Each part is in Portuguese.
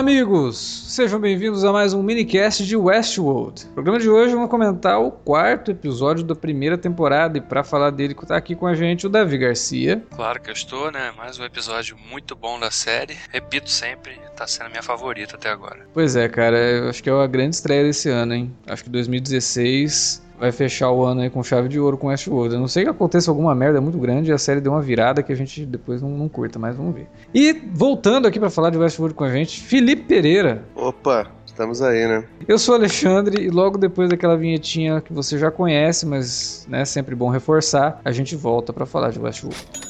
amigos! Sejam bem-vindos a mais um minicast de Westworld. No programa de hoje vamos comentar o quarto episódio da primeira temporada e para falar dele tá aqui com a gente o Davi Garcia. Claro que eu estou, né? Mais um episódio muito bom da série. Repito sempre, tá sendo a minha favorita até agora. Pois é, cara, eu acho que é a grande estreia desse ano, hein? Acho que 2016 vai fechar o ano aí com chave de ouro com Westworld. Eu não sei que aconteça alguma merda muito grande e a série deu uma virada que a gente depois não, não curta, mas vamos ver. E voltando aqui para falar de Westworld com a gente, Felipe Pereira. Opa, estamos aí, né? Eu sou Alexandre e logo depois daquela vinhetinha que você já conhece, mas é né, sempre bom reforçar, a gente volta para falar de Westworld.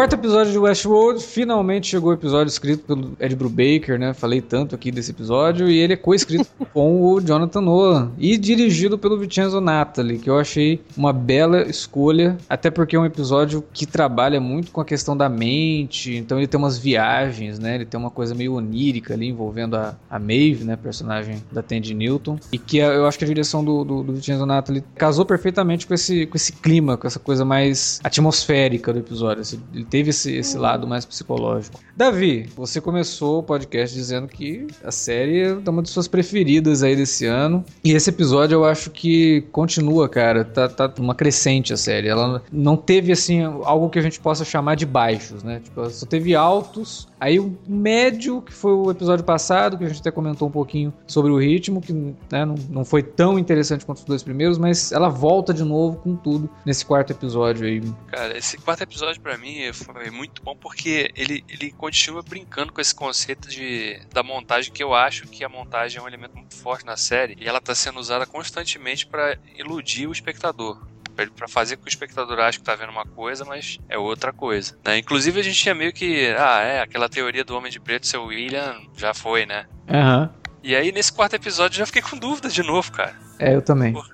Quarto episódio de Westworld, finalmente chegou o episódio escrito pelo Ed Brubaker, né? Falei tanto aqui desse episódio, e ele é co-escrito com o Jonathan Nolan e dirigido pelo Vincenzo Natali, que eu achei uma bela escolha, até porque é um episódio que trabalha muito com a questão da mente, então ele tem umas viagens, né? Ele tem uma coisa meio onírica ali envolvendo a, a Maeve, né? Personagem da Tandy Newton, e que eu acho que a direção do, do, do Vincenzo Natali casou perfeitamente com esse, com esse clima, com essa coisa mais atmosférica do episódio. Assim, ele teve esse, esse lado mais psicológico. Davi, você começou o podcast dizendo que a série é uma de suas preferidas aí desse ano. E esse episódio eu acho que continua, cara. Tá, tá uma crescente a série. Ela não teve, assim, algo que a gente possa chamar de baixos, né? Tipo, só teve altos. Aí o médio, que foi o episódio passado, que a gente até comentou um pouquinho sobre o ritmo, que né, não, não foi tão interessante quanto os dois primeiros, mas ela volta de novo com tudo nesse quarto episódio aí. Cara, esse quarto episódio para mim foi muito bom porque ele, ele continua brincando com esse conceito de, da montagem, que eu acho que a montagem é um elemento muito forte na série e ela está sendo usada constantemente para iludir o espectador para fazer com que o espectador ache que tá vendo uma coisa, mas é outra coisa. Né? Inclusive a gente tinha meio que, ah, é, aquela teoria do Homem de Preto ser o William já foi, né? Aham. Uhum. E aí nesse quarto episódio já fiquei com dúvida de novo, cara. É, eu também. Por...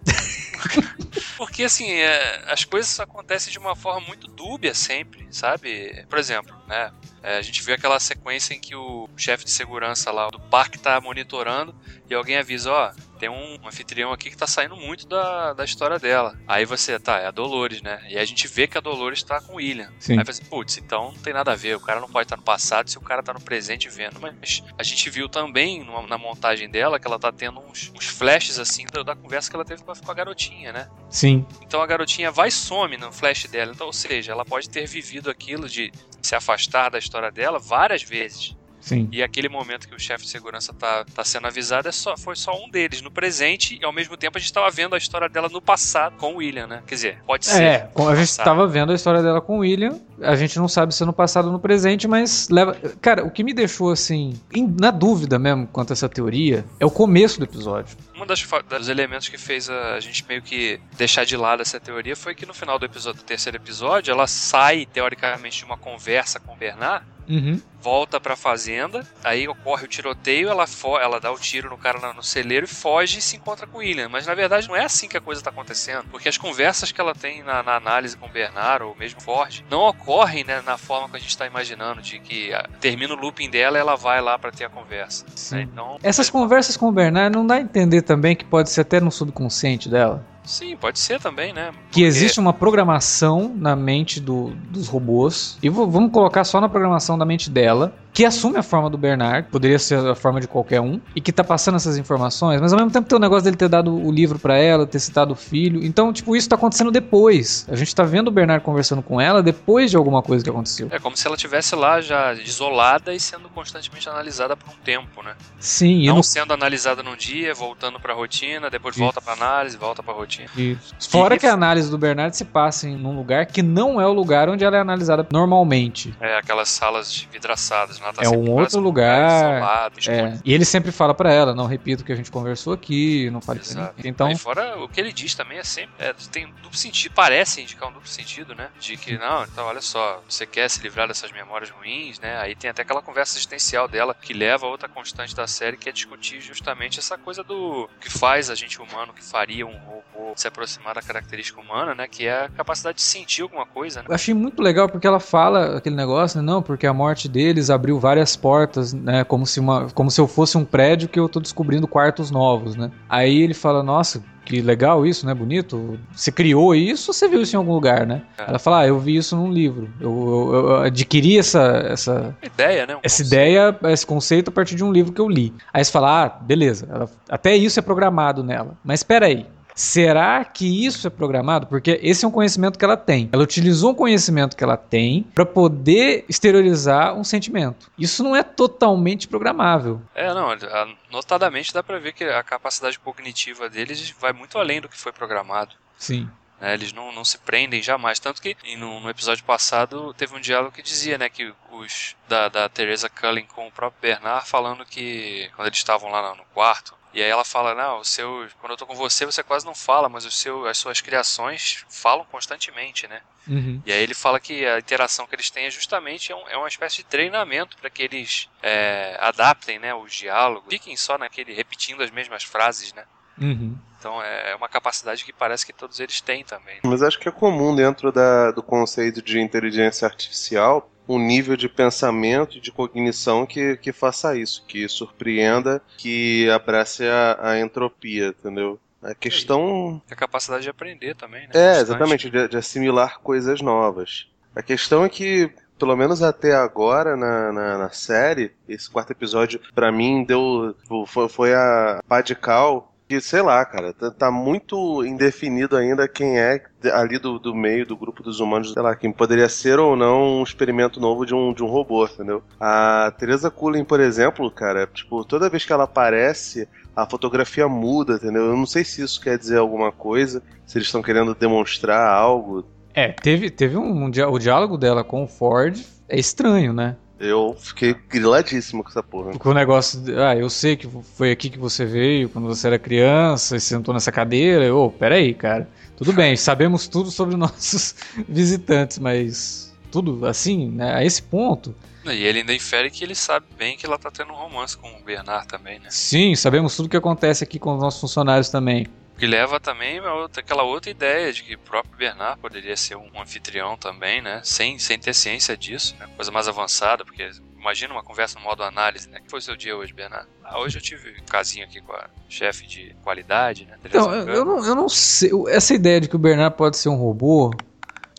Porque assim, é, as coisas acontecem de uma forma muito dúbia sempre, sabe? Por exemplo, né? É, a gente viu aquela sequência em que o chefe de segurança lá do parque tá monitorando e alguém avisa, ó, tem um anfitrião aqui que tá saindo muito da, da história dela. Aí você, tá, é a Dolores, né? E aí a gente vê que a Dolores tá com o William. Sim. Aí você, putz, então não tem nada a ver. O cara não pode estar no passado se o cara tá no presente vendo. Mas a gente viu também numa, na montagem dela que ela tá tendo uns, uns flashes assim da, da, conversa que ela teve com a, com a garotinha, né? Sim. Então a garotinha vai e some no flash dela. Então, ou seja, ela pode ter vivido aquilo de se afastar da história dela várias vezes. Sim. E aquele momento que o chefe de segurança tá, tá sendo avisado é só, foi só um deles no presente e ao mesmo tempo a gente tava vendo a história dela no passado com o William, né? Quer dizer, pode ser. É, a gente passado. tava vendo a história dela com o William, a gente não sabe se é no passado ou no presente, mas leva. Cara, o que me deixou assim, na dúvida mesmo quanto a essa teoria é o começo do episódio. Um dos elementos que fez a gente meio que deixar de lado essa teoria foi que no final do episódio, do terceiro episódio, ela sai teoricamente de uma conversa com o Bernard Uhum. Volta pra fazenda, aí ocorre o tiroteio, ela, ela dá o tiro no cara no celeiro e foge e se encontra com o William. Mas na verdade não é assim que a coisa tá acontecendo, porque as conversas que ela tem na, na análise com o Bernard, ou mesmo Ford, não ocorrem né, na forma que a gente tá imaginando, de que a, termina o looping dela e ela vai lá para ter a conversa. Né? Então, Essas é... conversas com o Bernard não dá a entender também que pode ser até no subconsciente dela? Sim, pode ser também, né? Porque... Que existe uma programação na mente do, dos robôs. E vamos colocar só na programação da mente dela que assume a forma do Bernard, poderia ser a forma de qualquer um, e que tá passando essas informações, mas ao mesmo tempo tem o negócio dele ter dado o livro para ela, ter citado o filho. Então, tipo, isso tá acontecendo depois. A gente tá vendo o Bernard conversando com ela depois de alguma coisa que aconteceu. É como se ela tivesse lá já isolada e sendo constantemente analisada por um tempo, né? Sim, Não não... sendo analisada num dia, voltando pra rotina, depois volta pra análise, volta pra rotina. Isso. Fora E- que a análise do Bernard se passa em num lugar que não é o lugar onde ela é analisada normalmente. É, aquelas salas de vidraçadas, né? Tá É um outro lugar, Isolado, É, escondido. e ele sempre fala pra ela, não repita o que a gente conversou aqui, não fale Exato. Então, Aí fora o que ele diz também é sempre. é, tem um duplo sentido, parece indicar um duplo sentido, né? De que, não, então olha só, você quer se livrar dessas memórias ruins, né? Aí tem até aquela conversa existencial dela que leva a outra constante da série, que é discutir justamente essa coisa do que faz a gente humano, que faria um robô se aproximar da característica humana, né? Que é a capacidade de sentir alguma coisa, né? eu achei muito legal porque ela fala aquele negócio, né? Não, porque a morte deles abriu várias portas, né? Como se, uma, como se eu fosse um prédio que eu tô descobrindo quartos novos, né? Aí ele fala, nossa, que legal isso, né? Bonito. Você criou isso ou você viu isso em algum lugar, né? É. Ela fala, ah, eu vi isso num livro. Eu, eu- eu adquiri essa, essa, Ideia, né? Um essa conceito. ideia, esse conceito a partir de um livro que eu li. Aí você fala, ah, beleza, ela- até isso é programado nela. Mas espera aí. Será que isso é programado? Porque esse é um conhecimento que ela tem. Ela utilizou um conhecimento que ela tem para poder exteriorizar um sentimento. Isso não é totalmente programável. É, não, a- notadamente dá pra ver que a capacidade cognitiva deles vai muito além do que foi programado. Sim. né, eles não, não se prendem jamais. Tanto que no, no episódio passado teve um diálogo que dizia né, que os da, da Teresa Cullen com o próprio Bernard falando que quando eles estavam lá no quarto. E aí ela fala, não, o seu, quando eu tô com você, você quase não fala, mas o seu, as suas criações falam constantemente, né? Uhum. E aí ele fala que a interação que eles têm é justamente é, um- é uma espécie de treinamento para que eles é, adaptem né, os diálogos, fiquem só naquele repetindo as mesmas frases, né? Uhum. Então é uma capacidade que parece que todos eles têm também. Mas acho que é comum dentro da- do conceito de inteligência artificial um nível de pensamento e de cognição que, que faça isso, que surpreenda, que abrace a, a entropia, entendeu? A questão A capacidade de aprender também, né? É, Constante. exatamente, de, de assimilar coisas novas. A questão é que, pelo menos até agora na, na, na série, esse quarto episódio, pra mim, deu. Foi, foi a pá de cal. Que, sei lá, cara, tá, tá muito indefinido ainda quem é ali do, do meio do grupo dos humanos, sei lá, quem poderia ser ou não um experimento novo de um, de um robô, entendeu? A Teresa Cullen, por exemplo, cara, tipo, toda vez que ela aparece, a fotografia muda, entendeu? Eu não sei se isso quer dizer alguma coisa, se eles estão querendo demonstrar algo. É, teve, teve um, um o diálogo dela com o Ford é estranho, né? Eu fiquei griladíssimo com essa porra. Porque o negócio, de, ah, eu sei que foi aqui que você veio quando você era criança e sentou nessa cadeira. Ô, peraí, cara. Tudo bem, sabemos tudo sobre nossos visitantes, mas tudo assim, né? A esse ponto. E ele ainda infere que ele sabe bem que ela tá tendo um romance com o Bernard também, né? Sim, sabemos tudo que acontece aqui com os nossos funcionários também. O que leva também outra, aquela outra ideia de que o próprio Bernard poderia ser um anfitrião também, né? Sem, sem ter ciência disso, né? Coisa mais avançada, porque imagina uma conversa no modo análise, né? que foi o seu dia hoje, Bernard? Ah, hoje eu tive um casinho aqui com a chefe de qualidade, né? Então, eu, não, eu não sei. Essa ideia de que o Bernard pode ser um robô,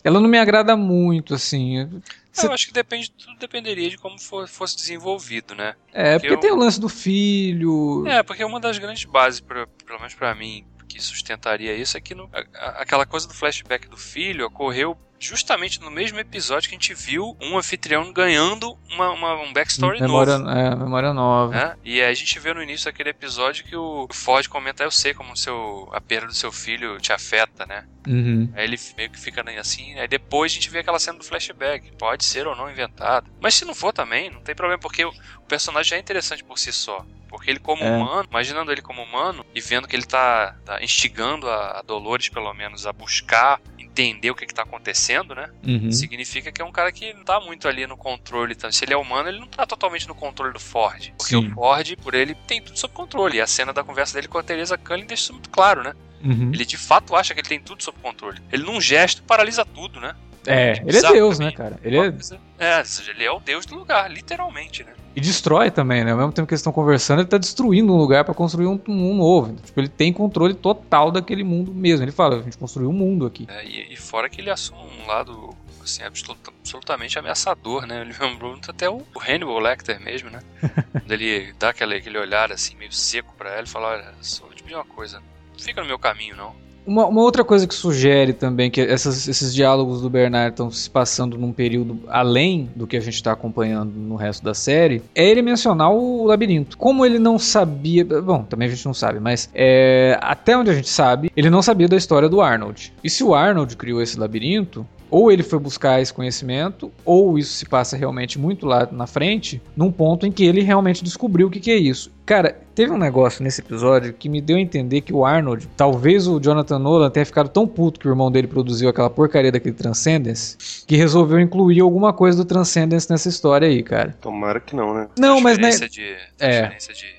ela não me agrada muito, assim. Eu acho que depende, tudo dependeria de como for- fosse desenvolvido, né? É, Que porque eu- tem o lance do filho. É, porque uma das grandes bases, pra, pelo menos pra mim, que sustentaria isso é que no- a- aquela coisa do flashback do filho ocorreu justamente no mesmo episódio que a gente viu um anfitrião ganhando uma, uma- um backstory memória, novo. é, memória nova. Né? E aí a gente vê no início daquele episódio que o Ford comenta, eu sei como o seu, a perda do seu filho te afeta, né? Uhum. Aí ele meio que fica assim, aí depois a gente vê aquela cena do flashback. Pode ser ou não inventado. Mas se não for também, não tem problema, porque o personagem já é interessante por si só. Porque ele como É. humano, imaginando ele como humano e vendo que ele tá, tá instigando a, a Dolores, pelo menos, a buscar entender o que, que tá acontecendo, né? Uhum. Significa que é um cara que não tá muito ali no controle. Tá? Se ele é humano, ele não tá totalmente no controle do Ford. Porque Sim. o Ford, por ele, tem tudo sob controle. E a cena da conversa dele com a Teresa Cullen deixa isso muito claro, né? Uhum. Ele de fato acha que ele tem tudo sob controle. Ele num gesto paralisa tudo, né? É, ele é Deus, né, cara? Ele é. É, ou seja, ele é o deus do lugar, literalmente, né? E destrói também, né? Ao mesmo tempo que eles estão conversando, ele tá destruindo um lugar para construir um, um novo. Tipo, ele tem controle total daquele mundo mesmo. Ele fala, a gente construiu um mundo aqui. É, e, e, fora que ele assume um lado assim, absolutamente ameaçador, né? Ele lembrou muito até o, Hannibal Lecter mesmo, né? Quando ele dá aquele, aquele olhar assim, meio seco para ela e fala, olha, só vou te pedir uma coisa, fica no meu caminho, não. Uma, uma, outra coisa que sugere também que essas, esses diálogos do Bernard estão se passando num período além do que a gente está acompanhando no resto da série é ele mencionar o labirinto. Como ele não sabia. Bom, também a gente não sabe, mas é, até onde a gente sabe, ele não sabia da história do Arnold. E se o Arnold criou esse labirinto, ou ele foi buscar esse conhecimento, ou isso se passa realmente muito lá na frente, num ponto em que ele realmente descobriu o que, que é isso. Cara, teve um negócio nesse episódio que me deu a entender que o Arnold, talvez o Jonathan Nolan tenha ficado tão puto que o irmão dele produziu aquela porcaria daquele Transcendence, que resolveu incluir alguma coisa do Transcendence nessa história aí, cara. Tomara que não, né? Não, mas né? De, é. de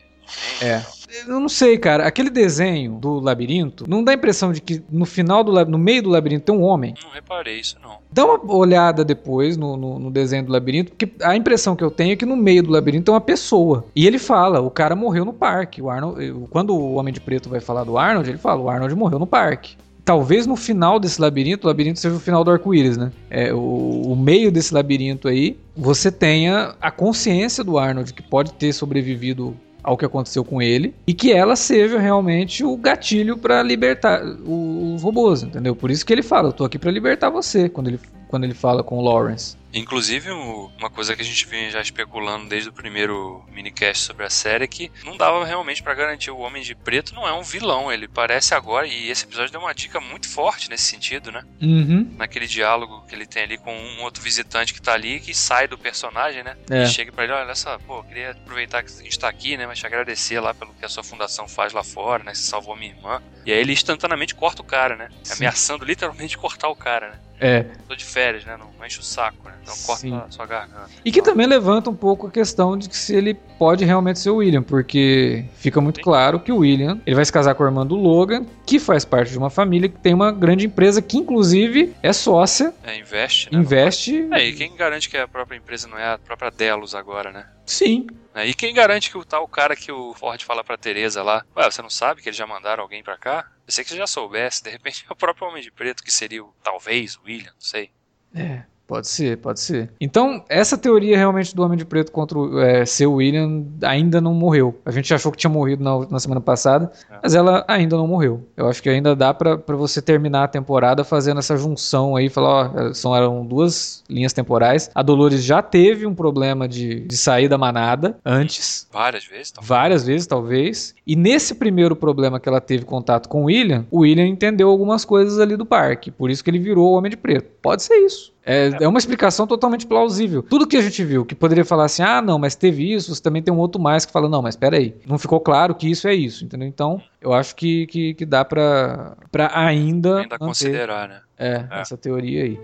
é. Eu não sei, cara. Aquele desenho do labirinto não dá a impressão de que no final do no meio do labirinto tem um homem. Não reparei isso, não. Dá uma olhada depois no, no, no, desenho do labirinto, porque a impressão que eu tenho é que no meio do labirinto tem uma pessoa. E ele fala: o cara morreu no parque. O Arnold, quando o Homem de Preto vai falar do Arnold, ele fala: o Arnold morreu no parque talvez no final desse labirinto, o labirinto seja o final do arco-íris, né? É, o, o, meio desse labirinto aí, você tenha a consciência do Arnold que pode ter sobrevivido ao que aconteceu com ele e que ela seja realmente o gatilho para libertar os robôs, entendeu? Por isso que ele fala, eu tô aqui para libertar você, quando ele, quando ele fala com o Lawrence. Inclusive, uma coisa que a gente vinha já especulando desde o primeiro minicast sobre a série é que não dava realmente para garantir o Homem de Preto não é um vilão, ele parece agora, e esse episódio deu uma dica muito forte nesse sentido, né? Uhum. Naquele diálogo que ele tem ali com um outro visitante que tá ali, que sai do personagem, né? É. E chega pra ele, olha só, pô, queria aproveitar que a gente tá aqui, né? Mas te agradecer lá pelo que a sua fundação faz lá fora, né? Você salvou minha irmã. E aí ele instantaneamente corta o cara, né? Sim. Ameaçando literalmente cortar o cara, né? É. Tô de férias, né? Não enche o saco, né? Então corta Sim. a sua garganta. E que também levanta um pouco a questão de que se ele pode realmente ser o William, porque fica muito Sim. claro que o William ele vai se casar com a irmã do Logan, que faz parte de uma família que tem uma grande empresa que, inclusive, é sócia. É, investe, né? Investe. É, e quem garante que a própria empresa não é a própria Delos agora, né? Sim. É, e quem garante que o tal cara que o Ford fala pra Teresa lá, ué, você não sabe que eles já mandaram alguém pra cá? Eu sei que você já soubesse, de repente é o próprio Homem de Preto que seria o, talvez o William, não sei. É. Pode ser, pode ser. Então, essa teoria realmente do Homem de Preto contra o é, seu William ainda não morreu. A gente achou que tinha morrido na, na semana passada, é. mas ela ainda não morreu. Eu acho que ainda dá para você terminar a temporada fazendo essa junção aí, falar, ó, são eram duas linhas temporais. A Dolores já teve um problema de, de sair da manada antes. Várias vezes, talvez. Várias vezes, talvez. E nesse primeiro problema que ela teve contato com o William, o William entendeu algumas coisas ali do parque. Por isso que ele virou o Homem de Preto. Pode ser isso. É, é uma explicação totalmente plausível. Tudo que a gente viu, que poderia falar assim, ah, não, mas teve isso, você também tem um outro mais que fala, não, mas peraí, não ficou claro que isso é isso, entendeu? Então, eu acho que, que, que dá pra, pra ainda. Ainda considerar, né? É, é, essa teoria aí.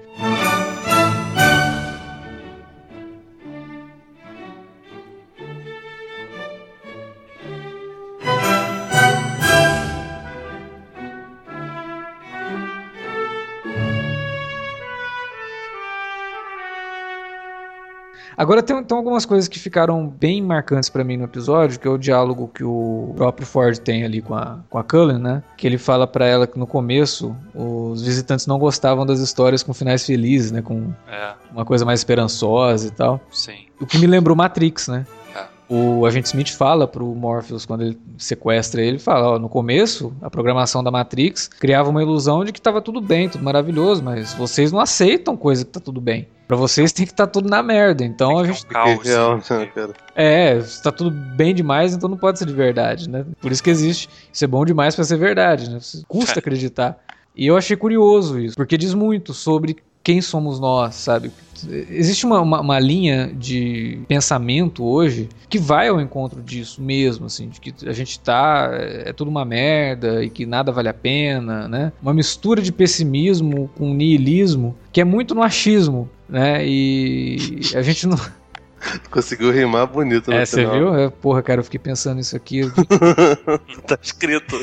Agora tem, tem algumas coisas que ficaram bem marcantes para mim no episódio, que é o diálogo que o próprio Ford tem ali com a, com a Cullen, né? Que ele fala para ela que no começo os visitantes não gostavam das histórias com finais felizes, né? Com é. uma coisa mais esperançosa e tal. Sim. O que me lembrou Matrix, né? O agente Smith fala pro Morpheus quando ele sequestra ele, fala, ó, no começo, a programação da Matrix criava uma ilusão de que estava tudo bem, tudo maravilhoso, mas vocês não aceitam coisa que tá tudo bem. Para vocês tem que estar tá tudo na merda. Então a gente um caos, né, É, está tudo bem demais, então não pode ser de verdade, né? Por isso que existe. Isso é bom demais para ser verdade, né? Custa acreditar. E eu achei curioso isso, porque diz muito sobre quem somos nós, sabe? Existe uma, uma, uma, linha de pensamento hoje que vai ao encontro disso mesmo, assim, de que a gente tá. é tudo uma merda e que nada vale a pena, né? Uma mistura de pessimismo com niilismo que é muito no achismo, né? E a gente não. Conseguiu rimar bonito no É, você viu? É, porra, cara, eu fiquei pensando nisso aqui. tá escrito.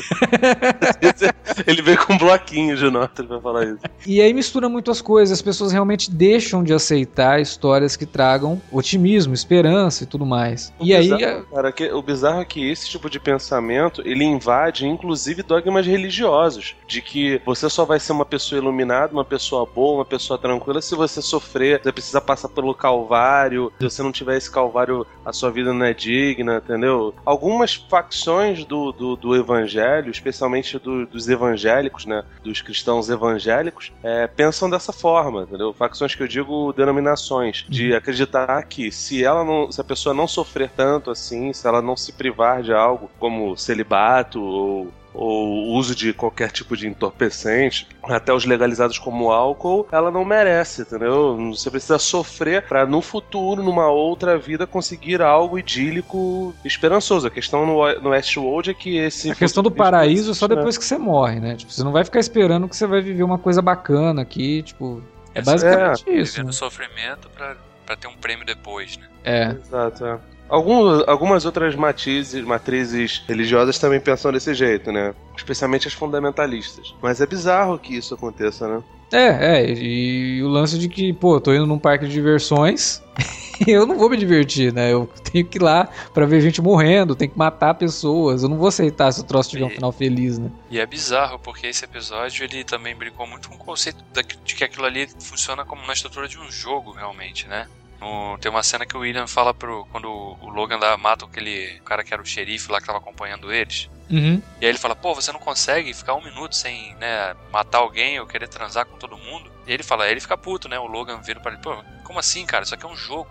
Ele veio com um bloquinho de nota pra falar isso. E aí mistura muito as coisas, as pessoas realmente deixam de aceitar histórias que tragam otimismo, esperança e tudo mais. O e aí, bizarro, cara, que, o bizarro é que esse tipo de pensamento ele invade inclusive dogmas religiosos. De que você só vai ser uma pessoa iluminada, uma pessoa boa, uma pessoa tranquila se você sofrer, você precisa passar pelo calvário. Se você não tiver esse calvário, a sua vida não é digna, entendeu? Algumas facções do, do, do evangelho, especialmente do- dos evangélicos, né? Dos cristãos evangélicos, é, pensam dessa forma, entendeu? Facções que eu digo denominações, de acreditar que se ela não, se a pessoa não sofrer tanto assim, se ela não se privar de algo como celibato ou ou uso de qualquer tipo de entorpecente, até os legalizados como álcool, ela não merece, entendeu? Você precisa sofrer para no futuro, numa outra vida, conseguir algo idílico, esperançoso. A questão no, no Westworld é que esse a questão do futuro paraíso é só né? depois que você morre, né? Tipo, você não vai ficar esperando que você vai viver uma coisa bacana aqui, tipo. É É, basicamente isso. Vivendo Né? sofrimento pra, pra ter um prêmio depois, né? É. Exato, é. Algum, algumas outras matizes, matrizes religiosas também pensam desse jeito, né? Especialmente as fundamentalistas. Mas é bizarro que isso aconteça, né? É, é. E, o lance de que, pô, eu tô indo num parque de diversões. e eu não vou me divertir, né? Eu tenho que ir lá pra ver gente morrendo, tenho que matar pessoas. Eu não vou aceitar se o troço tiver um final feliz, né? E é bizarro, porque esse episódio ele também brincou muito com o conceito de que aquilo ali funciona como na estrutura de um jogo, realmente, né? No- tem uma cena que o William fala pro. Quando o Logan dá, mata aquele cara que era o xerife lá que tava acompanhando eles. Uhum. E aí ele fala, pô, você não consegue ficar um minuto sem, né, matar alguém ou querer transar com todo mundo? E ele fala, aí ele fica puto, né? O Logan vira pra ele, pô, como assim, cara? Isso aqui é um jogo.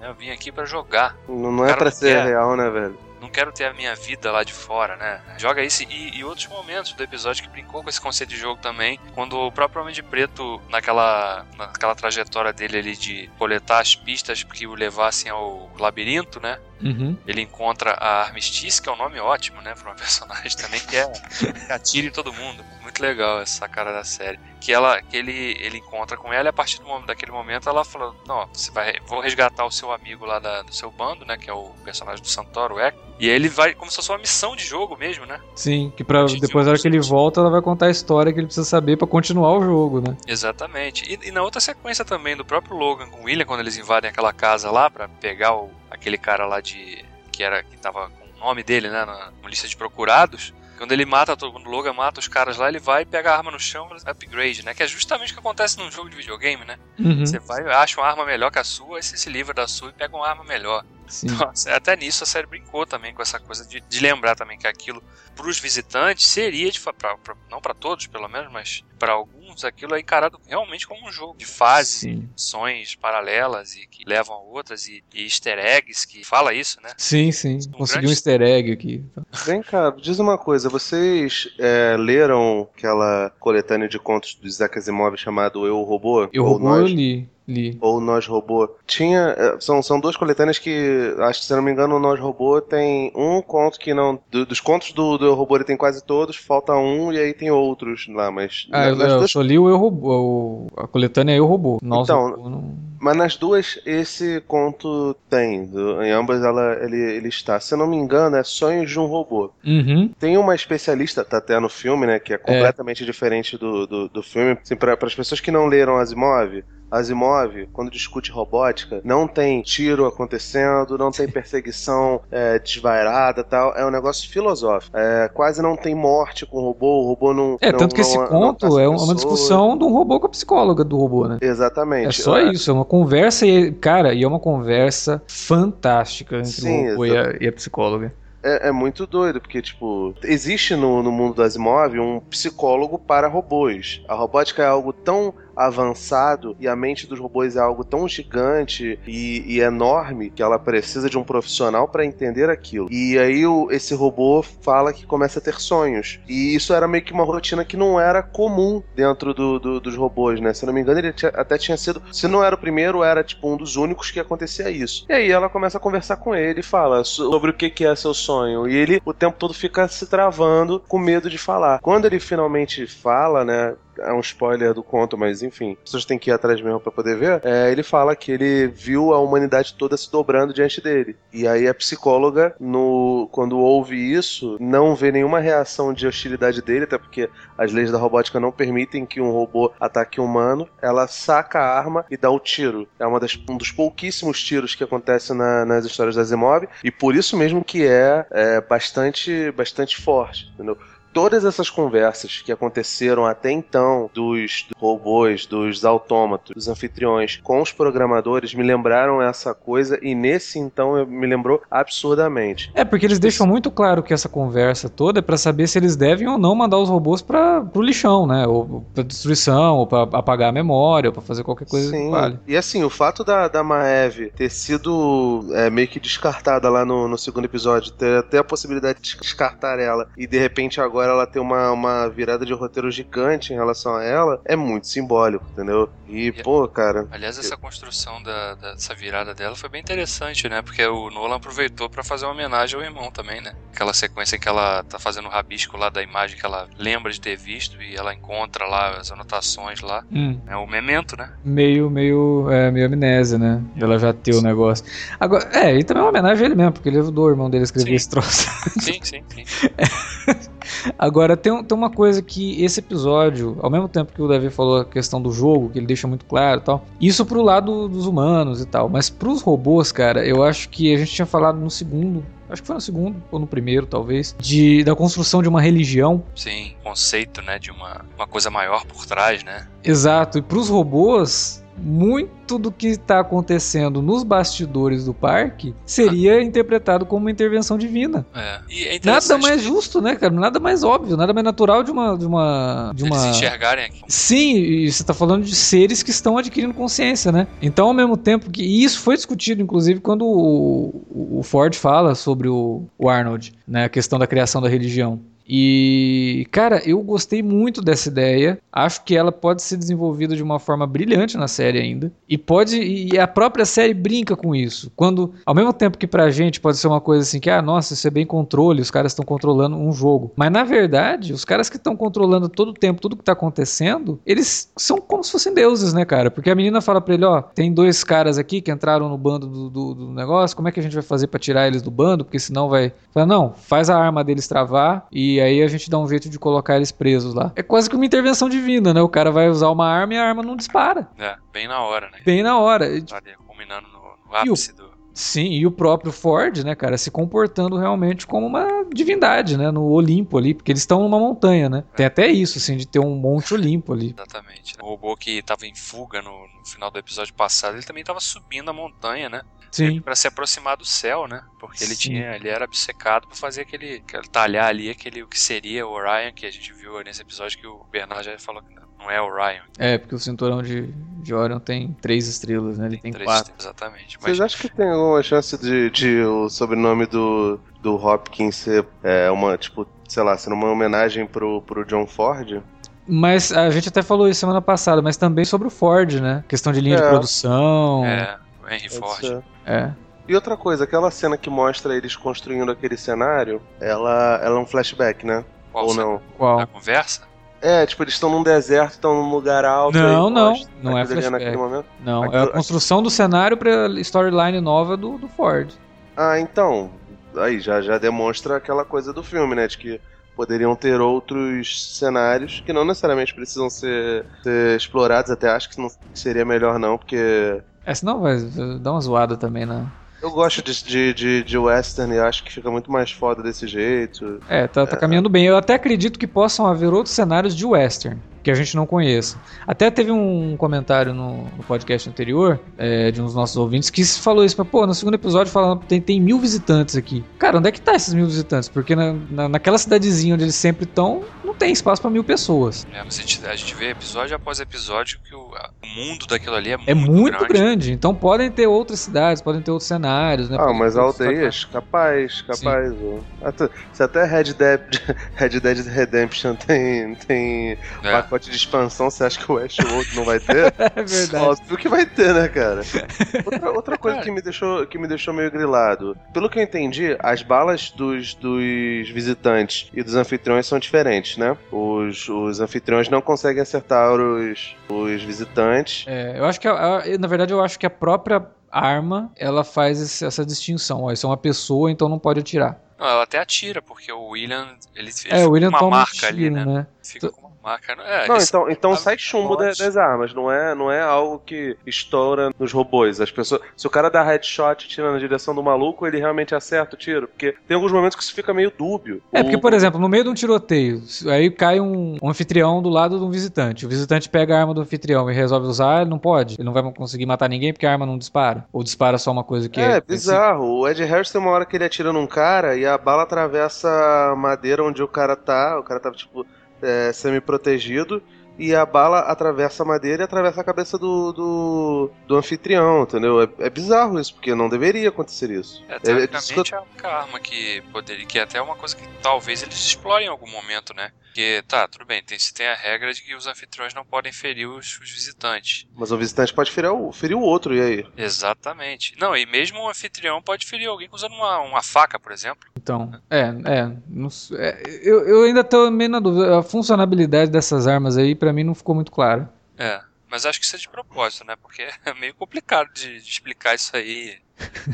Eu vim aqui pra jogar. Não, não é não ser quer. real, né, velho? Não quero ter a minha vida lá de fora, né? Joga isso e, e outros momentos do episódio que brincou com esse conceito de jogo também. Quando o próprio Homem de Preto, naquela, naquela trajetória dele ali de coletar as pistas que o levassem ao labirinto, né? Uhum. Ele encontra a Armistice, que é um nome ótimo, né? Pra uma personagem também, que é que atira em todo mundo. Muito legal essa cara da série. Que, ela, que ele, ele encontra com ela e a partir do momento, daquele momento ela fala: Não, você vai, vou resgatar o seu amigo lá da- do seu bando, né? Que é o personagem do Santoro, o Echo. E aí ele vai como se fosse uma missão de jogo mesmo, né? Sim, que pra, Atingir depois, na hora que ele volta, ela vai contar a história que ele precisa saber pra continuar o jogo, né? Exatamente. E, e na outra sequência também, do próprio Logan com o William, quando eles invadem aquela casa lá pra pegar o, aquele cara lá de. que era que tava com o nome dele, né? Na, na lista de procurados. Quando ele mata, todo- quando o Logan mata os caras lá, ele vai e pega a arma no chão e upgrade, né? Que é justamente o que acontece num jogo de videogame, né? Uhum. Você vai, acha uma arma melhor que a sua, aí você se livra da sua e pega uma arma melhor. Sim. Nossa, até nisso a série brincou também com essa coisa de, de lembrar também que aquilo pros visitantes seria de pra, pra- não para todos pelo menos, mas para alguns aquilo é encarado realmente como um jogo de fases, Sim. missões paralelas e que levam a outras e, e easter eggs que fala isso, né? Sim, sim. Um Consegui um grande- easter egg aqui. Vem cá, diz uma coisa, vocês é, leram aquela coletânea de contos do Isaac Asimov chamado Eu, Robô? Eu roubou, eu Nós? li. Li. Ou Nós Robô. Tinha. é, São, são duas coletâneas que, acho que se não me engano, o Nós Robô tem um conto que não. do- dos contos do, do Eu Robô ele tem quase todos, falta um e aí tem outros lá, mas. Ah, eu, nas eu duas só li o Eu Robô. o- a coletânea é Eu Robô. Nossa, Então, eu não... Mas nas duas, esse conto tem. do- Em ambas ela, ele, ele está. Se eu não me engano, é Sonhos de um Robô. Uhum. Tem uma especialista, tá até no filme, né? Que é completamente diferente do, do, do filme. Assim, para as pessoas que não leram Asimov. Asimov, quando discute robótica, não tem tiro acontecendo, não tem perseguição é, desvairada e tal. É um negócio filosófico. É, quase não tem morte com o robô, o robô não. É, não- tanto que esse não- não conto é uma discussão de um robô com a psicóloga do robô, né? Exatamente. É só isso, é uma conversa e, cara, e é uma conversa fantástica entre Sim, o robô e a, e a psicóloga. É, é muito doido, porque, tipo, existe no, no mundo do Asimov um psicólogo para robôs. A robótica é algo tão avançado e a mente dos robôs é algo tão gigante e, e enorme que ela precisa de um profissional para entender aquilo. E aí o, esse robô fala que começa a ter sonhos. E isso era meio que uma rotina que não era comum dentro do, do- dos robôs, né? Se eu não me engano, ele até tinha sido. Se não era o primeiro, era tipo um dos únicos que acontecia isso. E aí ela começa a conversar com ele e fala sobre o que, que é seu sonho. E ele o tempo todo fica se travando com medo de falar. Quando ele finalmente fala, né? É um spoiler do conto, mas enfim, as pessoas têm que ir atrás mesmo pra poder ver. É, ele fala que ele viu a humanidade toda se dobrando diante dele. E aí a psicóloga, no, quando ouve isso, não vê nenhuma reação de hostilidade dele, até porque as leis da robótica não permitem que um robô ataque um humano. Ela saca a arma e dá o tiro. É uma das, um dos pouquíssimos tiros que acontece na, nas histórias da Zimov, e por isso mesmo que é, é bastante, bastante forte, entendeu? Todas essas conversas que aconteceram até então dos robôs, dos autômatos, dos anfitriões com os programadores me lembraram essa coisa e nesse então me lembrou absurdamente. É porque eles deixam muito claro que essa conversa toda é para saber se eles devem ou não mandar os robôs para pro lixão, né? Ou para destruição, ou para apagar a memória, ou para fazer qualquer coisa Sim. que vale. E assim, o fato da, da Maeve ter sido é, meio que descartada lá no, no segundo episódio, ter até a possibilidade de descartar ela e de repente agora agora ela tem uma, uma virada de roteiro gigante em relação a ela, é muito simbólico, entendeu? E, e pô, cara. Aliás, essa construção da, dessa virada dela foi bem interessante, né? Porque o Nolan aproveitou para fazer uma homenagem ao irmão também, né? Aquela sequência que ela tá fazendo o rabisco lá da imagem que ela lembra de ter visto e ela encontra lá as anotações lá. Hum. É o memento, né? Meio, meio, é, meio amnésia, né? Ela já ter o negócio. Agora, é, e também é uma homenagem a ele mesmo, porque ele ajudou o irmão dele a escrever Sim. esse troço. Sim, sim, sim. Agora, tem, tem uma coisa que esse episódio, ao mesmo tempo que o Davi falou a questão do jogo, que ele deixa muito claro e tal, isso pro lado dos humanos e tal, mas pros robôs, cara, eu acho que a gente tinha falado no segundo, acho que foi no segundo ou no primeiro, talvez, de da construção de uma religião. Sim, conceito, né, de uma, uma coisa maior por trás, né? Exato, e pros robôs, muito do que está acontecendo nos bastidores do parque seria interpretado como uma intervenção divina. É. E é Nada mais justo, né, cara? Nada mais óbvio, nada mais natural de uma de uma de Eles uma enxergarem aqui. Sim, e você está falando de seres que estão adquirindo consciência, né? Então, ao mesmo tempo que. E isso foi discutido, inclusive, quando o, o Ford fala sobre o, o Arnold, né? A questão da criação da religião. E, cara, eu gostei muito dessa ideia. Acho que ela pode ser desenvolvida de uma forma brilhante na série ainda. E pode. E a própria série brinca com isso. Quando, ao mesmo tempo que pra gente pode ser uma coisa assim que, ah, nossa, isso é bem controle, os caras estão controlando um jogo. Mas na verdade, os caras que estão controlando todo o tempo, tudo que tá acontecendo, eles são como se fossem deuses, né, cara? Porque a menina fala pra ele, ó, tem dois caras aqui que entraram no bando do, do, do negócio, como é que a gente vai fazer pra tirar eles do bando? Porque senão vai. Fala, não, faz a arma deles travar e aí a gente dá um jeito de colocar eles presos lá. É quase que uma intervenção divina, né? O cara vai usar uma arma e a arma não dispara. É, bem na hora, né? Bem na hora. Tá ali, culminando no, no E o- ápice do. Sim, e o próprio Ford, né, cara, se comportando realmente como uma divindade, né, no Olimpo ali, porque eles estão numa montanha, né? Tem até isso, assim, de ter um monte Olimpo ali. Exatamente. né? O robô que tava em fuga no, no final do episódio passado, ele também tava subindo a montanha, né? Sim. Pra se aproximar do céu, né? Porque ele Sim. tinha, ele era obcecado por fazer aquele, aquele talhar ali, aquele o que seria o Orion, que a gente viu nesse episódio que o Bernard já falou que não é Orion. É, porque o cinturão de, de Orion tem três estrelas, né? Ele tem Três quatro. estrelas, Exatamente. Mas Vocês acham que tem alguma chance de, de o sobrenome do, do Hopkins ser é, uma, tipo, sei lá, ser uma homenagem pro, pro John Ford? Mas a gente até falou isso semana passada, mas também sobre o Ford, né? Questão de linha de É. produção. é, o Henry Pode Ford. ser. É. E outra coisa, aquela cena que mostra eles construindo aquele cenário, ela, ela é um flashback, né? Qual Ou cena? não? Qual? A conversa? É, tipo, eles estão num deserto, estão num lugar alto. Não, aí não, mostra não é flashback. momento. Não, é Aquilo- a construção do cenário pra storyline nova do, do Ford. Ah, então. Aí já, já demonstra aquela coisa do filme, né? De que poderiam ter outros cenários que não necessariamente precisam ser, ser explorados. Até acho que não seria melhor, não, porque É, senão vai vai dar uma zoada também, né? Eu gosto de, de, de, de western e acho que fica muito mais foda desse jeito. É, tá, tá caminhando bem. Eu até acredito que possam haver outros cenários de western que a gente não conheça. Até teve um comentário no, no podcast anterior é, de um dos nossos ouvintes que falou isso, mas pô, no segundo episódio falando tem, tem mil visitantes aqui. Cara, onde é que tá esses mil visitantes? Porque na, na- naquela cidadezinha onde eles sempre estão, não tem espaço pra mil pessoas. É, mas a gente, a gente vê episódio após episódio que o, a- o mundo daquilo ali é muito, É muito grande. grande. Então podem ter outras cidades, podem ter outros cenários, né? Ah, Podem mas ter outros aldeias, capaz, capaz. ó. Até- Se até Red Dead, Red Dead Redemption tem, tem É. Pac pacote de expansão, você acha que o Westworld não vai ter? É verdade. Óbvio que vai ter, né, cara? Outra, outra coisa que me, deixou, que me deixou meio grilado. Pelo que eu entendi, as balas dos, dos visitantes e dos anfitriões são diferentes, né? Os, os anfitriões não conseguem acertar os, os visitantes. É, eu acho que, a- a- na verdade, eu acho que a própria arma, ela faz essa distinção. Ó, isso é uma pessoa, então não pode atirar. Não, ela até atira, porque o William, ele, ele é, fica o William com uma toma um marca ali, tiro, né? né? Fica com marca. É, Não, então, então a- sai chumbo pode. das armas, não é, não é algo que estoura nos robôs. As pessoas, se o cara dá headshot e tira na direção do maluco, ele realmente acerta o tiro, porque tem alguns momentos que isso fica meio dúbio. É, porque, O- por exemplo, no meio de um tiroteio, aí cai um, um anfitrião do lado de um visitante. O visitante pega a arma do anfitrião e resolve usar, ele não pode. Ele não vai conseguir matar ninguém porque a arma não dispara. Ou dispara só uma coisa que É, bizarro. O Ed Harris tem uma hora que ele atira num cara e a bala atravessa a madeira onde o cara tá. O cara tava, tipo, é, semi-protegido. E a bala atravessa a madeira e atravessa a cabeça do, do, do anfitrião, entendeu? É, é bizarro isso, porque não deveria acontecer isso. É, É, é é a única arma que poderia, que é até uma coisa que talvez eles explorem em algum momento, né? Porque, tá, tudo bem, tem, se tem a regra de que os anfitriões não podem ferir os, os visitantes. Mas o visitante pode ferir o, ferir o outro, e aí? Exatamente. Não, e mesmo o anfitrião pode ferir alguém usando uma, uma faca, por exemplo. Então, é, é, não é, eu, eu ainda tô meio na dúvida. A funcionalidade dessas armas aí, pra mim, não ficou muito clara. É. Mas acho que isso é de propósito, né? Porque é meio complicado de, de explicar isso aí.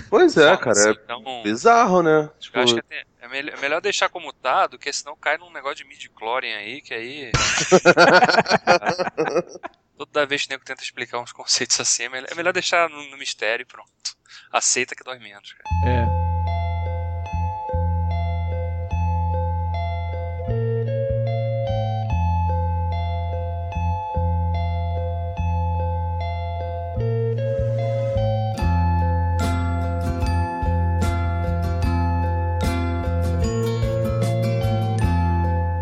Pois é, cara. assim, É então, bizarro, né? Tipo, Eu acho que é, é melhor, é melhor deixar como tá, do que senão cai num negócio de midi-chlorian aí, que aí. Toda vez que o nego tenta explicar uns conceitos assim, é melhor, é melhor deixar no, no mistério e pronto. Aceita que dói menos, cara. É.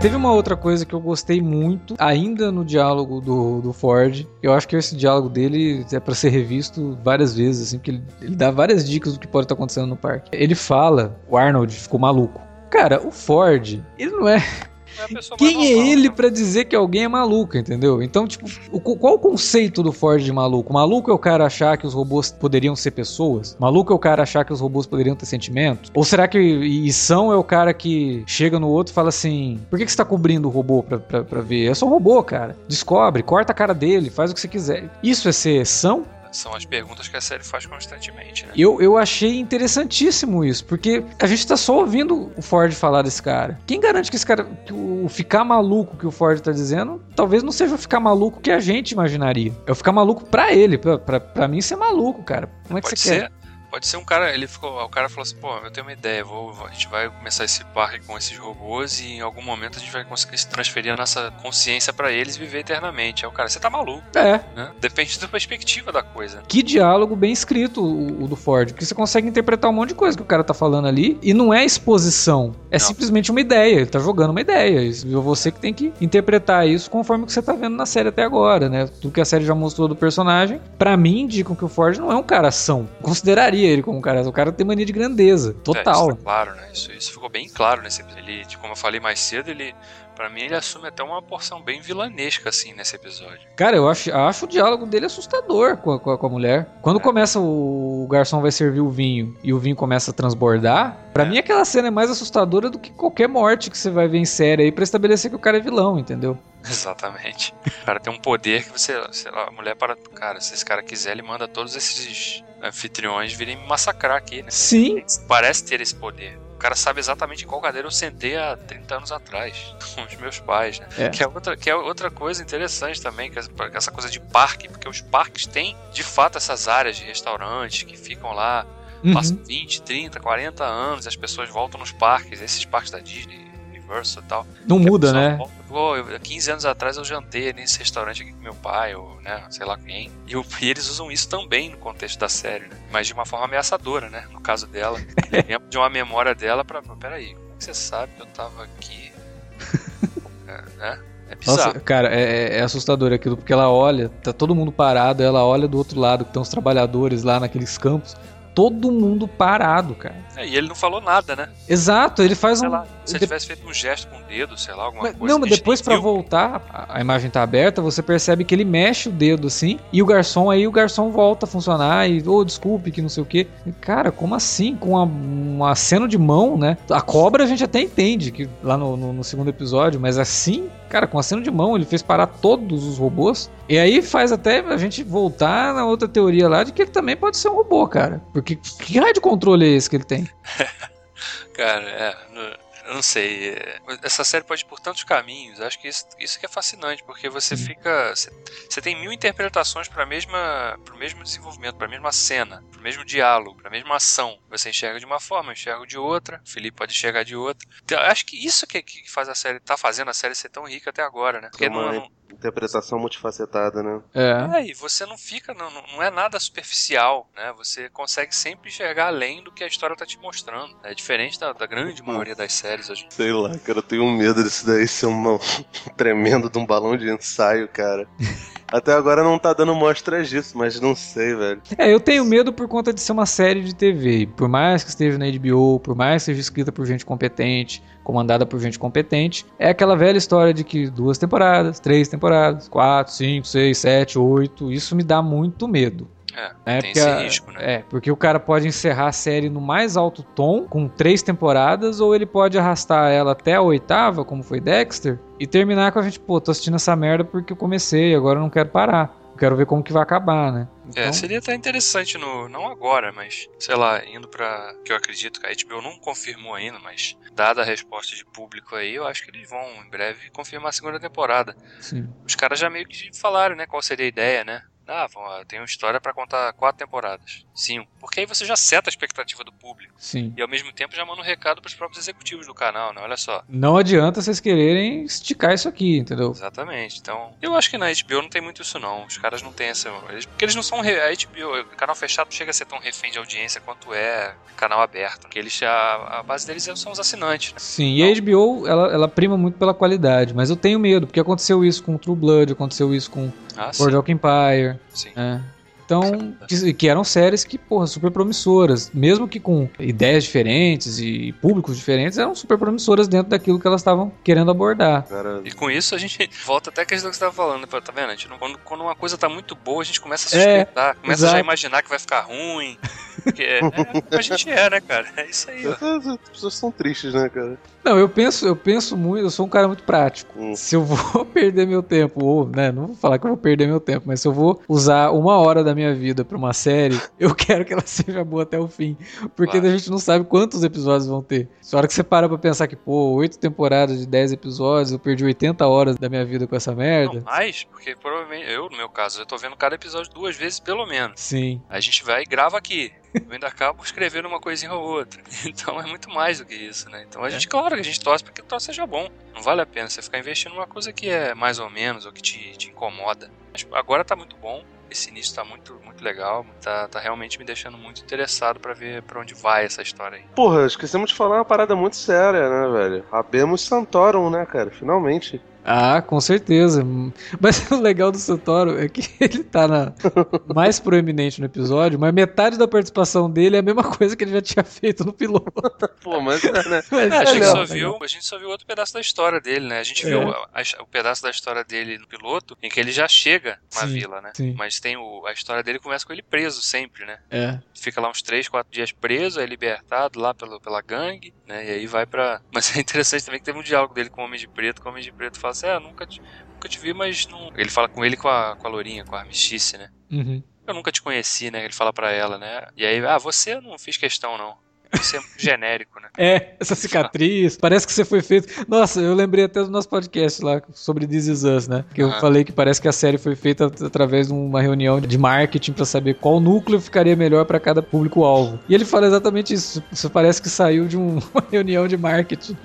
Teve uma outra coisa que eu gostei muito, ainda no diálogo do, do Ford. Eu acho que esse diálogo dele é pra ser revisto várias vezes, assim, porque ele, ele dá várias dicas do que pode estar acontecendo no parque. Ele fala, o Arnold ficou maluco. Cara, o Ford, ele não é. É Quem é normal, ele né? pra dizer que alguém é maluco, entendeu? Então, tipo, o- qual o conceito do Ford de maluco? Maluco é o cara achar que os robôs poderiam ser pessoas? Maluco é o cara achar que os robôs poderiam ter sentimentos? Ou será que e são é o cara que chega no outro e fala assim: por que, que você tá cobrindo o robô pra, pra, pra ver? É só um robô, cara. Descobre, corta a cara dele, faz o que você quiser. Isso é ser são? São as perguntas que a série faz constantemente, né? Eu, eu achei interessantíssimo isso, porque a gente tá só ouvindo o Ford falar desse cara. Quem garante que esse cara, que o ficar maluco que o Ford tá dizendo, talvez não seja o ficar maluco que a gente imaginaria. É o ficar maluco pra ele, pra, pra, pra mim ser maluco, cara. Como é que Pode você ser. quer? Pode ser um cara, ele ficou, o cara falou assim, pô, eu tenho uma ideia, vou, a gente vai começar esse parque com esses robôs e em algum momento a gente vai conseguir se transferir a nossa consciência pra eles e viver eternamente. Aí o cara, você tá maluco, É, né? Depende da perspectiva da coisa. que diálogo bem escrito o, o do Ford, porque você consegue interpretar um monte de coisa que o cara tá falando ali e não é exposição, é Não. simplesmente uma ideia, ele tá jogando uma ideia. Isso- Você que tem que interpretar isso conforme o que você tá vendo na série até agora, né? Tudo que a série já mostrou do personagem, pra mim indicam que o Ford não é um cara ação. Consideraria ele como um cara, o cara tem mania de grandeza, É, isso total. tá claro, né? Isso, isso ficou bem claro nesse episódio. Ele, como eu falei mais cedo, ele, pra mim, ele assume até uma porção bem vilanesca, assim, nesse episódio. Cara, eu acho, acho o diálogo dele assustador com a, com a- com a mulher. Quando É. começa o, o garçom vai servir o vinho e o vinho começa a transbordar, pra É. mim aquela cena é mais assustadora do que qualquer morte que você vai ver em série aí pra estabelecer que o cara é vilão, entendeu? Exatamente. O cara tem um poder que você, sei lá, a mulher para. Cara, se esse cara quiser, ele manda todos esses anfitriões virem me massacrar aqui, né? Sim. Parece ter esse poder. O cara sabe exatamente em qual cadeira eu sentei há 30 anos atrás, com os meus pais, né? É. Que, é outra, que é outra coisa interessante também, que essa, que essa coisa de parque, porque os parques têm, de fato, essas áreas de restaurantes que ficam lá, Uhum. passam 20, 30, 40 anos, as pessoas voltam nos parques, esses parques da Disney, Universal e tal. Não muda, né? volta, Pô, eu, há 15 anos atrás eu jantei nesse restaurante aqui com meu pai, ou, né, sei lá quem. E, e eles usam isso também no contexto da série, né? Mas de uma forma ameaçadora, né? No caso dela. Lembro de uma memória dela pra. Peraí, como é que você sabe que eu tava aqui? É, né? É bizarro. Nossa, cara, é, é assustador aquilo, porque ela olha, tá todo mundo parado, ela olha do outro lado, que estão os trabalhadores lá naqueles campos, todo mundo parado, cara. É, e ele não falou nada, né? Exato, ele faz Sei um. lá, se ele tivesse feito um gesto com o dedo, sei lá, alguma Mas- coisa. não, mas depois viu. voltar, a, a imagem tá aberta, você percebe que ele mexe o dedo assim, e o garçom aí, o garçom volta a funcionar e, ô, desculpe, que não sei o quê. E, Cara, como assim? Com uma, um aceno de mão, né? A cobra a gente até entende, que lá no, no- no segundo episódio, mas assim, cara, com aceno de mão, ele fez parar todos os robôs. E aí faz até a gente voltar na outra teoria lá de que ele também pode ser um robô, cara. Porque que raio de controle é esse que ele tem? Cara, é. Não sei. é, Essa série pode ir por tantos caminhos. Acho que isso, isso que é fascinante, porque você fica. Você, tem mil interpretações para mesma, pro mesmo desenvolvimento, para a mesma cena, pro mesmo diálogo, para a mesma ação. Você enxerga de uma forma, eu enxergo de outra. O Felipe pode enxergar de outra. Então, acho que isso que, que faz a série, tá fazendo a série ser tão rica até agora, né? Porque não, não, interpretação multifacetada, né? É. É, e você não fica, não, não- é nada superficial, né? Você consegue sempre enxergar além do que a história tá te mostrando. É diferente da, da grande maioria das séries hoje. Sei lá, cara, eu tenho medo disso daí ser um tremendo de um balão de ensaio, cara. Até agora não tá dando mostras disso, mas não sei, velho. É, eu tenho medo por conta de ser uma série de TV. Por mais que esteja na HBO, por mais que seja escrita por gente competente, comandada por gente competente, é aquela velha história de que duas temporadas, três temporadas, quatro, cinco, seis, sete, oito, isso me dá muito medo. É, né? tem Porque esse a- risco, né? É, porque o cara pode encerrar a série no mais alto tom, com três temporadas, ou ele pode arrastar ela até a oitava, como foi Dexter, e terminar com a gente, pô, tô assistindo essa merda porque eu comecei, agora eu não quero parar. Eu quero ver como que vai acabar, né? É, Então- seria até interessante, no, não agora, mas, sei lá, indo pra. que eu acredito que a HBO não confirmou ainda, mas, dada a resposta de público aí, eu acho que eles vão em breve confirmar a segunda temporada. Sim. Os caras já meio que falaram, né, qual seria a ideia, né? Ah, tem uma história pra contar quatro temporadas. Cinco. Porque aí você já seta a expectativa do público. Sim. E ao mesmo tempo já manda um recado pros próprios executivos do canal, né? Olha só. Não adianta vocês quererem esticar isso aqui, entendeu? Exatamente. Então, eu acho que na HBO não tem muito isso não. Os caras não têm essa, eles, porque eles não são re- a HBO, canal fechado chega a ser tão refém de audiência quanto é canal aberto. Porque eles a, a base deles são os assinantes, né? Sim, e a HBO, ela, ela prima muito pela qualidade, mas eu tenho medo, porque aconteceu isso com True Blood, aconteceu isso com Ah. Boardwalk Empire, sim. né? Então, que, que eram séries que, porra, super promissoras. Mesmo que com ideias diferentes e públicos diferentes, eram super promissoras dentro daquilo que elas estavam querendo abordar. Cara, E com isso a gente volta até a questão que você tava falando, tá vendo? A gente não- quando, quando uma coisa tá muito boa, a gente começa a É, suspeitar, começa a já exato. imaginar que vai ficar ruim. Porque é, é a gente é, né, cara? É isso aí, ó. as pessoas são tristes, né, cara? Não, eu penso, eu penso muito, eu sou um cara muito prático. Hum. Se eu vou perder meu tempo, ou, né, não vou falar que eu vou perder meu tempo, mas se eu vou usar uma hora da minha vida pra uma série, eu quero que ela seja boa até o fim. Porque Claro. a gente não sabe quantos episódios vão ter. A hora que você para pra pensar que, pô, oito temporadas de 10 episódios, eu perdi 80 horas da minha vida com essa merda. Não mais, porque provavelmente, eu no meu caso, eu tô vendo cada episódio duas vezes pelo menos. Sim. A gente vai e grava aqui. Eu ainda acabo escrevendo uma coisinha ou outra. Então é muito mais do que isso, né? Então a gente, claro que a gente torce pra que o troço seja bom. Não vale a pena você ficar investindo numa coisa que é mais ou menos, ou que te, te incomoda. Mas agora tá muito bom. Esse início tá muito, muito legal. Tá, tá realmente me deixando muito interessado pra ver pra onde vai essa história aí. Porra, esquecemos de falar uma parada muito séria, né, velho? Abemos Santorum, né, cara? Finalmente. Ah, com certeza. Mas o legal do Santoro é que ele tá na mais proeminente no episódio, mas metade da participação dele é a mesma coisa que ele já tinha feito no piloto. Pô, mas é, né? Mas É, a, gente legal, só legal. viu, a gente só viu outro pedaço da história dele, né? A gente É. viu a- a- o pedaço da história dele no piloto, em que ele já chega na Sim, vila, né? sim. Mas tem o, a história dele começa com ele preso sempre, né? É. Fica lá uns 3, 4 dias preso, é libertado lá pelo, pela gangue, né? E aí vai pra. Mas é interessante também que teve um diálogo dele com o Homem de Preto, que o Homem de Preto fala assim: É, nunca te, nunca te vi, mas não. Ele fala com ele com a, com a Lourinha, com a Armistice, né? Uhum. Eu nunca te conheci, né? Ele fala pra ela, né? E aí, ah, você eu não fiz questão, não. Você é muito genérico, né? É, essa cicatriz, parece que você foi feito. Nossa, eu lembrei até do nosso podcast lá sobre This Is Us, né? Que eu Aham. falei que parece que a série foi feita at- através de uma reunião de marketing pra saber qual núcleo ficaria melhor pra cada público-alvo. E ele fala exatamente isso. Isso parece que saiu de um- uma reunião de marketing.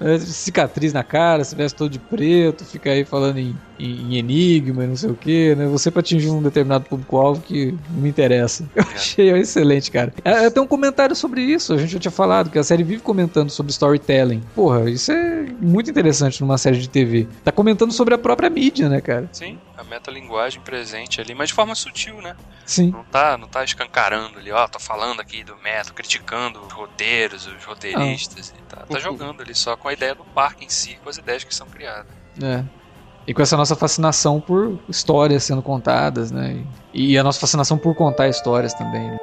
É, Cicatriz na cara, se veste todo de preto, fica aí falando em em, enigma e não sei o que, né? Você pra atingir um determinado público-alvo que me interessa. Eu é. achei excelente, cara. É, tem um comentário sobre isso, a gente já tinha falado, que a série vive comentando sobre storytelling. Porra, isso é muito interessante numa série de TV. Tá comentando sobre a própria mídia, né, cara? Sim, a metalinguagem presente ali, mas de forma sutil, né? Sim. Não tá, não tá escancarando ali, ó, tô falando aqui do método, criticando os roteiros, os roteiristas, e tá, tá jogando ali só com a ideia do parque em si, com as ideias que são criadas. É. E com essa nossa fascinação por histórias sendo contadas, né? E a nossa fascinação por contar histórias também. Né?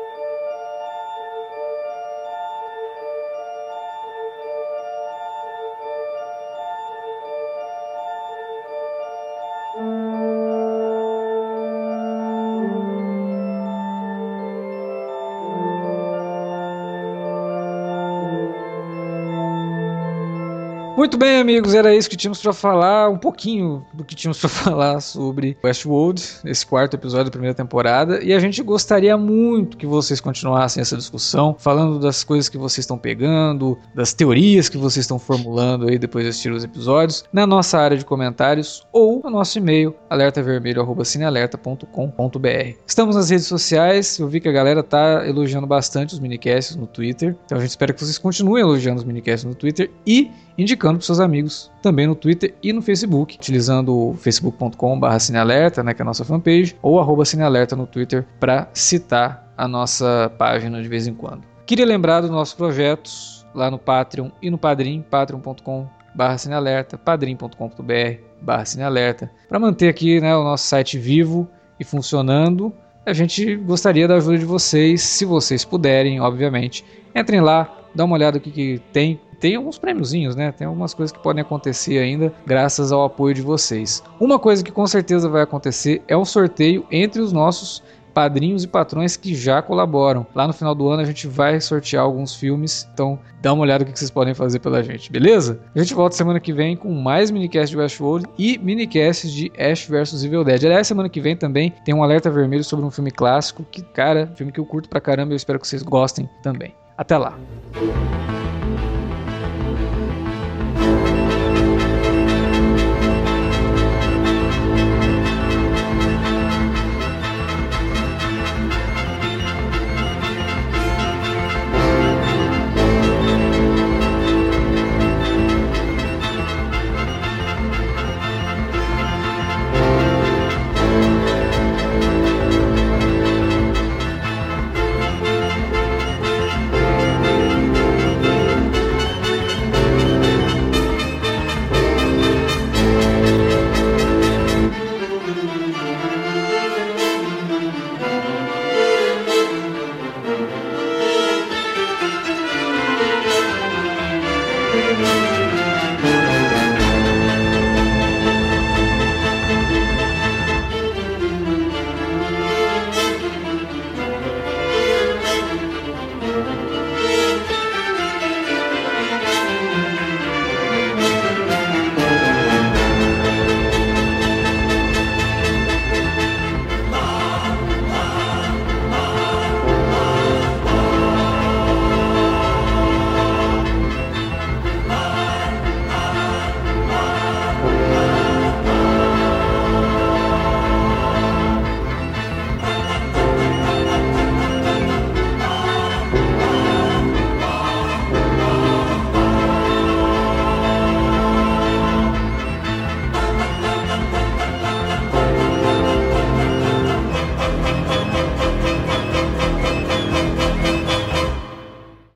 Muito bem, amigos, era isso que tínhamos para falar, um pouquinho do que tínhamos para falar sobre Westworld, esse quarto episódio da primeira temporada, e a gente gostaria muito que vocês continuassem essa discussão, falando das coisas que vocês estão pegando, das teorias que vocês estão formulando aí depois de assistir os episódios, na nossa área de comentários ou no nosso e-mail alertavermelho@cinealerta.com.br. Estamos nas redes sociais, eu vi que a galera tá elogiando bastante os minicasts no Twitter, então a gente espera que vocês continuem elogiando os minicasts no Twitter e indicando para seus amigos também no Twitter e no Facebook, utilizando o facebook.com.br cinealerta, né, que é a nossa fanpage, ou arroba cinealerta no Twitter para citar a nossa página de vez em quando. Queria lembrar dos nossos projetos lá no Patreon e no Padrim, patreon.com.br cinealerta, padrim.com.br cinealerta, para manter aqui né, o nosso site vivo e funcionando. A gente gostaria da ajuda de vocês, se vocês puderem, obviamente. Entrem lá, dá uma olhada no que, que tem tem alguns prêmiozinhos, né? Tem algumas coisas que podem acontecer ainda graças ao apoio de vocês. Uma coisa que com certeza vai acontecer é um sorteio entre os nossos padrinhos e patrões que já colaboram. Lá no final do ano a gente vai sortear alguns filmes, então dá uma olhada no que vocês podem fazer pela gente, beleza? A gente volta semana que vem com mais minicast de Westworld e minicasts de Ash vs Evil Dead. Aliás, semana que vem também tem um alerta vermelho sobre um filme clássico que, cara, filme que eu curto pra caramba e eu espero que vocês gostem também. Até lá!